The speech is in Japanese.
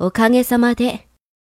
おかげさまで。